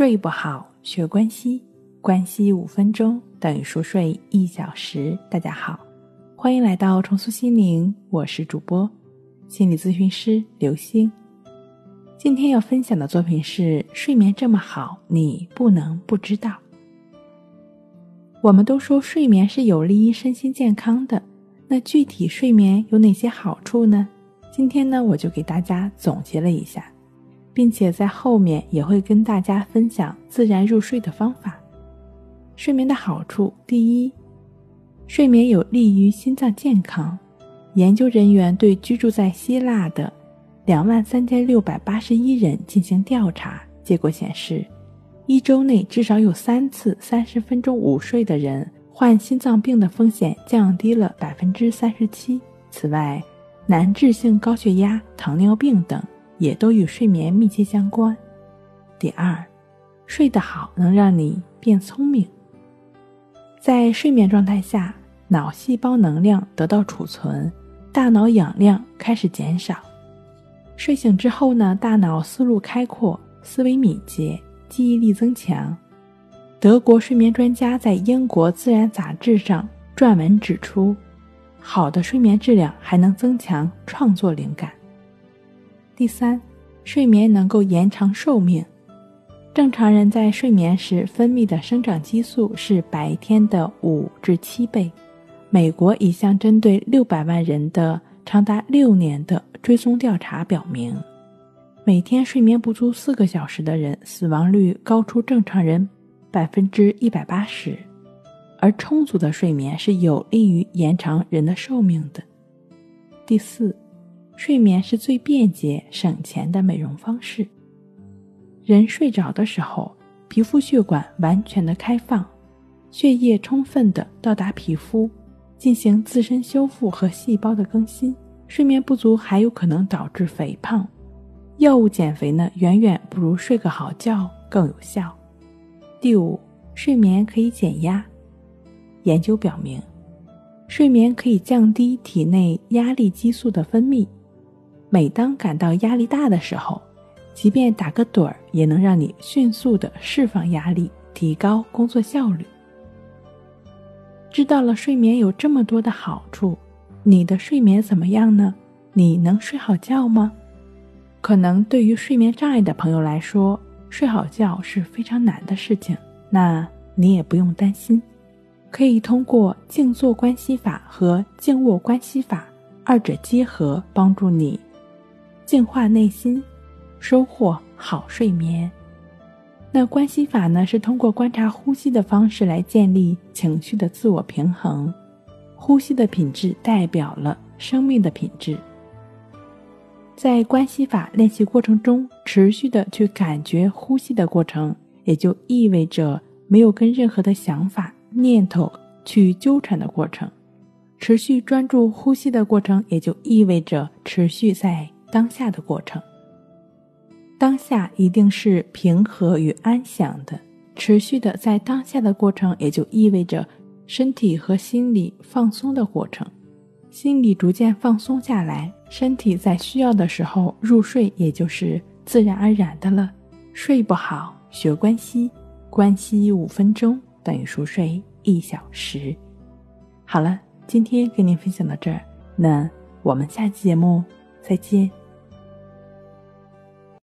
睡不好，学关西，关西五分钟等于熟睡一小时。大家好，欢迎来到重塑心灵，我是主播心理咨询师刘星。今天要分享的作品是：睡眠这么好，你不能不知道。我们都说睡眠是有利于身心健康的，那具体睡眠有哪些好处呢？今天呢，我就给大家总结了一下。并且在后面也会跟大家分享自然入睡的方法。睡眠的好处，第一，睡眠有利于心脏健康。研究人员对居住在希腊的两万三千六百八十一人进行调查，结果显示，一周内至少有三次三十分钟午睡的人，患心脏病的风险降低了百分之三十七。此外，难治性高血压、糖尿病等。也都与睡眠密切相关。第二，睡得好能让你变聪明。在睡眠状态下，脑细胞能量得到储存，大脑氧量开始减少。睡醒之后呢，大脑思路开阔，思维敏捷，记忆力增强。德国睡眠专家在英国《自然》杂志上撰文指出，好的睡眠质量还能增强创作灵感。第三，睡眠能够延长寿命。正常人在睡眠时分泌的生长激素是白天的五至七倍。美国一项针对六百万人的长达六年的追踪调查表明，每天睡眠不足四个小时的人死亡率高出正常人百分之一百八十。而充足的睡眠是有利于延长人的寿命的。第四。睡眠是最便捷、省钱的美容方式。人睡着的时候，皮肤血管完全的开放，血液充分的到达皮肤，进行自身修复和细胞的更新。睡眠不足还有可能导致肥胖，药物减肥呢，远远不如睡个好觉更有效。第五，睡眠可以减压。研究表明，睡眠可以降低体内压力激素的分泌。每当感到压力大的时候，即便打个盹儿，也能让你迅速的释放压力，提高工作效率。知道了睡眠有这么多的好处，你的睡眠怎么样呢？你能睡好觉吗？可能对于睡眠障碍的朋友来说，睡好觉是非常难的事情。那你也不用担心，可以通过静坐观息法和静卧观息法二者结合，帮助你。净化内心，收获好睡眠。那关系法呢？是通过观察呼吸的方式来建立情绪的自我平衡。呼吸的品质代表了生命的品质。在关系法练习过程中，持续的去感觉呼吸的过程，也就意味着没有跟任何的想法、念头去纠缠的过程。持续专注呼吸的过程，也就意味着持续在。当下的过程，当下一定是平和与安详的，持续的在当下的过程，也就意味着身体和心理放松的过程。心理逐渐放松下来，身体在需要的时候入睡，也就是自然而然的了。睡不好，学关息，关息五分钟等于熟睡一小时。好了，今天跟您分享到这儿，那我们下期节目再见。